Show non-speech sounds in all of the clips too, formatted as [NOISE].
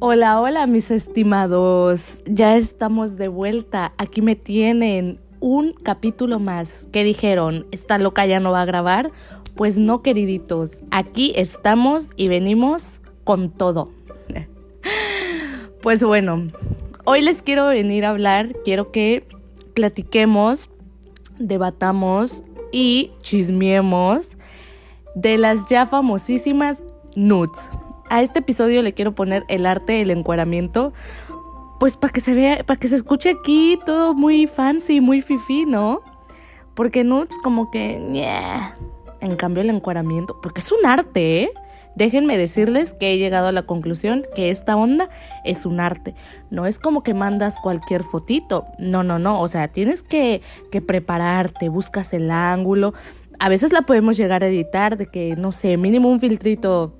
Hola, hola mis estimados. Ya estamos de vuelta. Aquí me tienen un capítulo más. ¿Qué dijeron? ¿Esta loca ya no va a grabar? Pues no, queriditos. Aquí estamos y venimos con todo. [LAUGHS] pues bueno, hoy les quiero venir a hablar. Quiero que platiquemos, debatamos y chismiemos de las ya famosísimas nudes. A este episodio le quiero poner el arte del encueramiento, pues para que se vea, para que se escuche aquí todo muy fancy, muy fifi, ¿no? Porque nudes como que, yeah. En cambio el encueramiento, porque es un arte, ¿eh? Déjenme decirles que he llegado a la conclusión que esta onda es un arte. No es como que mandas cualquier fotito. No, no, no. O sea, tienes que, que prepararte, buscas el ángulo. A veces la podemos llegar a editar de que, no sé, mínimo un filtrito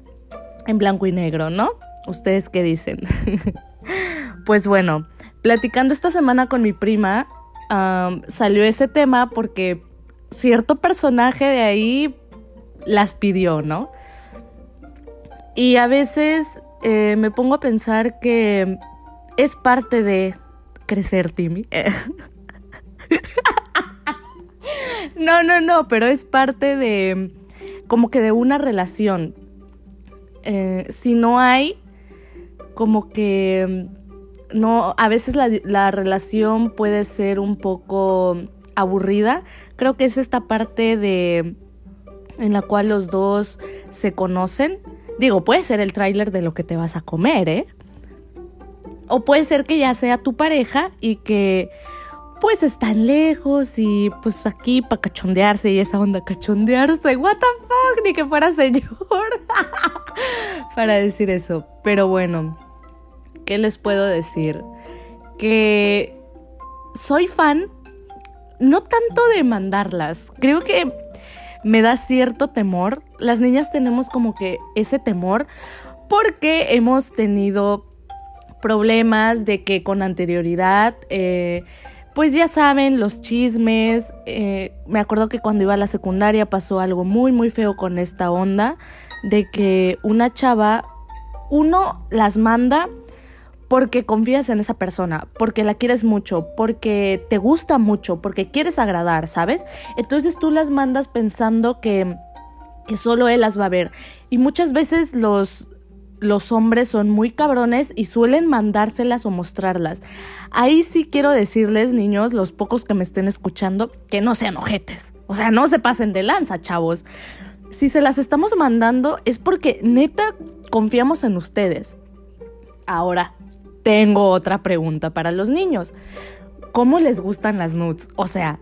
en blanco y negro, ¿no? ¿Ustedes qué dicen? [LAUGHS] pues bueno, platicando esta semana con mi prima, salió ese tema porque cierto personaje de ahí las pidió, ¿no? Y a veces eh, me pongo a pensar que es parte de crecer, Timmy. [LAUGHS] no, no, no, pero es parte de como que de una relación. Eh, si no hay, como que no, a veces la, la, relación puede ser un poco aburrida. Creo que es esta parte de en la cual los dos se conocen Digo, puede ser el tráiler de lo que te vas a comer, ¿eh? O puede ser que ya sea tu pareja y que pues están lejos y pues aquí para cachondearse y esa onda cachondearse, what the fuck, ni que fuera señor [LAUGHS] para decir eso. Pero bueno, ¿qué les puedo decir? Que soy fan, no tanto de mandarlas, creo que me da cierto temor. Las niñas tenemos como que ese temor porque hemos tenido problemas de que con anterioridad, eh, pues ya saben, los chismes. Eh, me acuerdo que cuando iba a la secundaria pasó algo muy, muy feo con esta onda de que una chava, uno las manda porque confías en esa persona, porque la quieres mucho, porque te gusta mucho, porque quieres agradar, ¿sabes? Entonces tú las mandas pensando que, que solo él las va a ver. Y muchas veces los, los hombres son muy cabrones y suelen mandárselas o mostrarlas. Ahí sí quiero decirles, niños, los pocos que me estén escuchando, que no sean ojetes. O sea, no se pasen de lanza, chavos. Si se las estamos mandando es porque neta confiamos en ustedes. Ahora, tengo otra pregunta para los niños. ¿Cómo les gustan las nudes? O sea,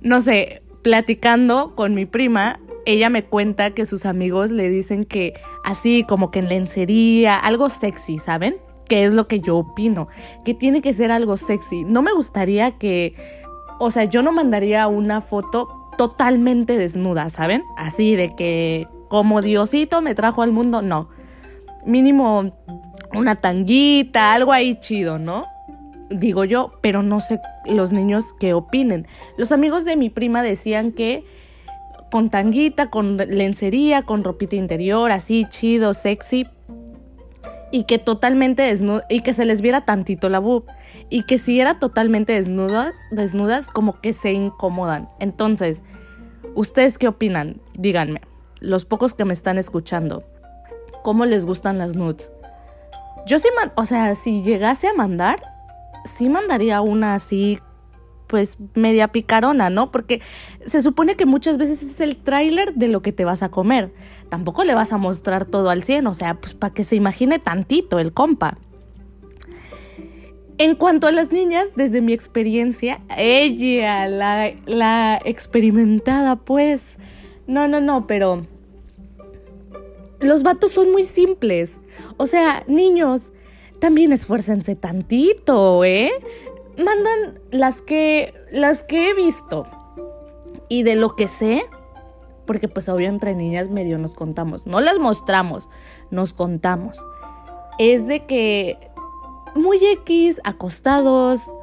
no sé, platicando con mi prima, ella me cuenta que sus amigos le dicen que así como que en lencería, algo sexy, ¿saben? Que es lo que yo opino, que tiene que ser algo sexy. No me gustaría que, o sea, yo no mandaría una foto totalmente desnuda, ¿saben? Así de que como Diosito me trajo al mundo, no. Mínimo una tanguita, algo ahí chido, ¿no? Digo yo, pero no sé los niños qué opinen. Los amigos de mi prima decían que con tanguita, con lencería, con ropita interior, así chido, sexy, y que totalmente desnudas, y que se les viera tantito la boob, y que si era totalmente desnudas, desnudas, como que se incomodan. Entonces, ¿ustedes qué opinan? Díganme, los pocos que me están escuchando, ¿cómo les gustan las nudes? Yo sí, o sea, si llegase a mandar, sí mandaría una así, pues media picarona, ¿no? Porque se supone que muchas veces es el tráiler de lo que te vas a comer. Tampoco le vas a mostrar todo al 100, o sea, pues para que se imagine tantito el compa. En cuanto a las niñas, desde mi experiencia, ella, la, la experimentada, pues, no, no, no, pero los vatos son muy simples. O sea, niños, también esfuércense tantito, ¿eh? Mandan las que las que he visto y de lo que sé, porque pues obvio entre niñas medio nos contamos, no las mostramos, nos contamos. Es de que muy X, acostados,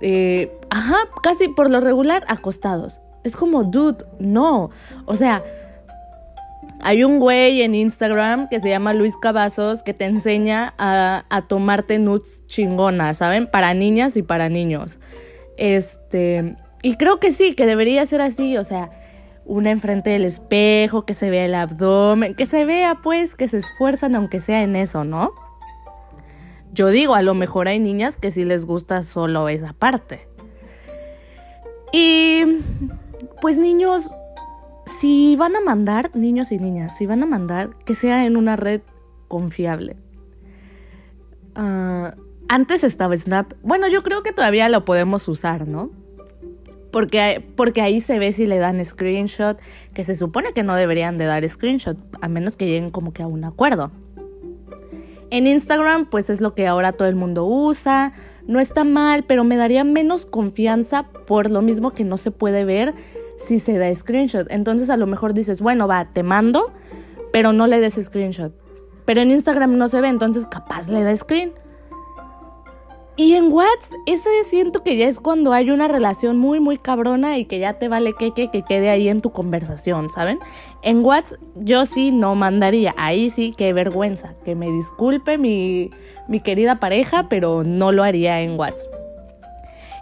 eh, ajá, casi por lo regular acostados. Es como, dude, no. O sea, Hay un güey en Instagram que se llama Luis Cavazos que te enseña a, a tomarte nudes chingonas, ¿saben? Para niñas y para niños. Este, y creo que sí, que debería ser así, o sea, una enfrente del espejo, que se vea el abdomen, que se vea pues que se esfuerzan aunque sea en eso, ¿no? Yo digo, a lo mejor hay niñas que sí les gusta solo esa parte. Y pues niños, si van a mandar, niños y niñas, si van a mandar, que sea en una red confiable. Ah, antes estaba Snap. Bueno, yo creo que todavía lo podemos usar, ¿no? Porque, porque ahí se ve si le dan screenshot, que se supone que no deberían de dar screenshot, a menos que lleguen como que a un acuerdo. En Instagram, pues es lo que ahora todo el mundo usa. No está mal, pero me daría menos confianza por lo mismo que no se puede ver si se da screenshot. Entonces a lo mejor dices, bueno, va, te mando, pero no le des screenshot. Pero en Instagram no se ve, entonces capaz le da screen. Y en WhatsApp, ese siento que ya es cuando hay una relación muy, muy cabrona y que ya te vale que, que, que quede ahí en tu conversación, ¿saben? En WhatsApp yo sí no mandaría, ahí sí, qué vergüenza, que me disculpe mi, mi querida pareja, pero no lo haría en WhatsApp.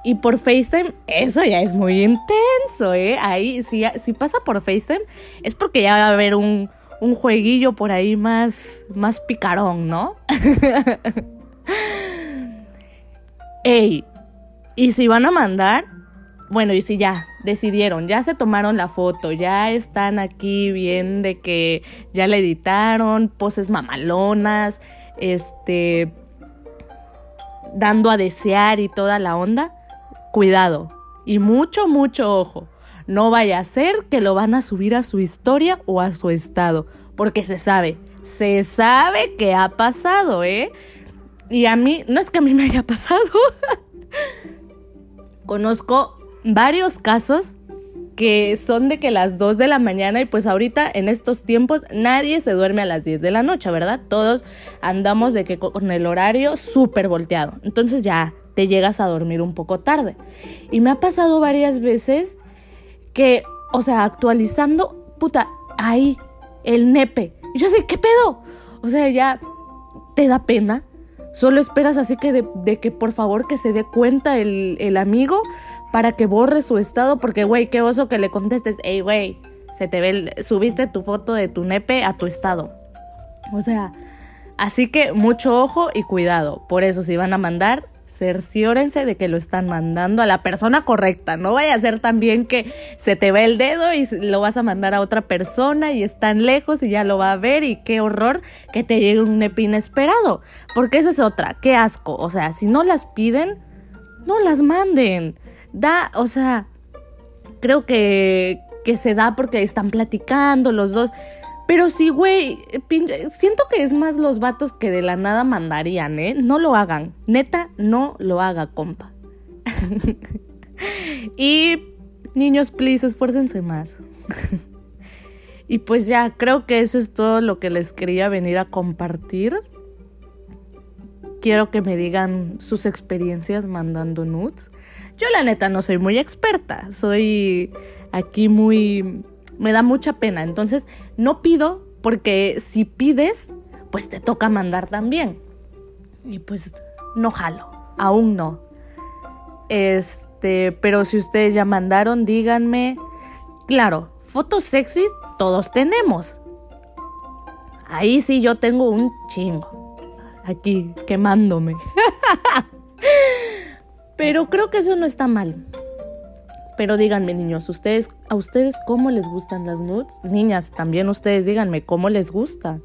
Y por FaceTime, eso ya es muy intenso, ¿eh? Ahí, si, si pasa por FaceTime, es porque ya va a haber un, un jueguillo por ahí más, más picarón, ¿no? [LAUGHS] Ey, y si van a mandar, bueno, y si ya decidieron, ya se tomaron la foto, ya están aquí bien de que ya la editaron, poses mamalonas, este, dando a desear y toda la onda, cuidado y mucho, mucho ojo. No vaya a ser que lo van a subir a su historia o a su estado, porque se sabe, se sabe que ha pasado, ¿eh? Y a mí, no es que a mí me haya pasado. [LAUGHS] Conozco varios casos que son de que las 2 de la mañana y pues ahorita en estos tiempos nadie se duerme a las 10 de la noche, ¿verdad? Todos andamos de que con el horario súper volteado. Entonces ya te llegas a dormir un poco tarde. Y me ha pasado varias veces que, o sea, actualizando, puta, ahí, el nepe. Y yo sé, ¿qué pedo? O sea, ya te da pena Solo esperas así que de, que por favor que se dé cuenta el, el amigo para que borre su estado, porque güey, qué oso que le contestes, hey güey, se te ve, subiste tu foto de tu nepe a tu estado. O sea, así que mucho ojo y cuidado. Por eso, si van a mandar, cerciórense de que lo están mandando a la persona correcta. No vaya a ser también que se te ve el dedo y lo vas a mandar a otra persona y están lejos y ya lo va a ver y qué horror que te llegue un nepe inesperado. Porque esa es otra, qué asco. O sea, si no las piden, no las manden. Da, o sea, creo que, que se da porque están platicando los dos. Pero sí, güey, siento que es más los vatos que de la nada mandarían, ¿eh? No lo hagan. Neta, no lo haga, compa. [LAUGHS] y niños, please, esfuércense más. [LAUGHS] y pues ya, creo que eso es todo lo que les quería venir a compartir. Quiero que me digan sus experiencias mandando nudes. Yo la neta no soy muy experta, soy aquí muy me da mucha pena. Entonces, no pido porque si pides, pues te toca mandar también. Y pues no jalo, aún no. Este, pero si ustedes ya mandaron, díganme. Claro, fotos sexys todos tenemos. Ahí sí yo tengo un chingo. Aquí quemándome. [LAUGHS] pero creo que eso no está mal. Pero díganme, niños, ¿ustedes, ¿a ustedes cómo les gustan las nudes? Niñas, también ustedes díganme cómo les gustan.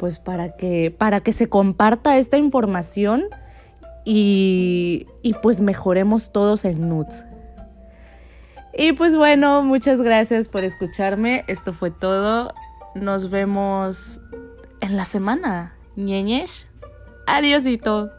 Pues para que, para que se comparta esta información y, y pues mejoremos todos en nudes. Y pues bueno, muchas gracias por escucharme. Esto fue todo. Nos vemos en la semana. Ñeñesh. Adiósito.